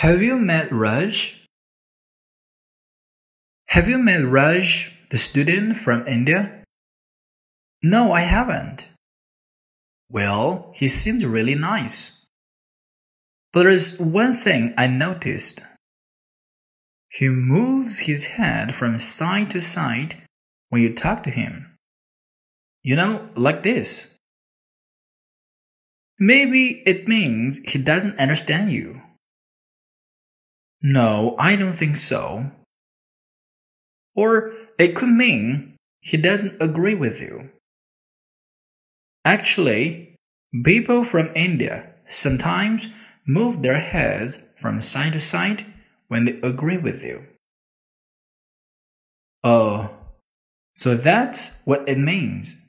Have you met Raj? Have you met Raj, the student from India? No, I haven't. Well, he seemed really nice. But there's one thing I noticed. He moves his head from side to side when you talk to him. You know, like this. Maybe it means he doesn't understand you. No, I don't think so. Or it could mean he doesn't agree with you. Actually, people from India sometimes move their heads from side to side when they agree with you. Oh, so that's what it means.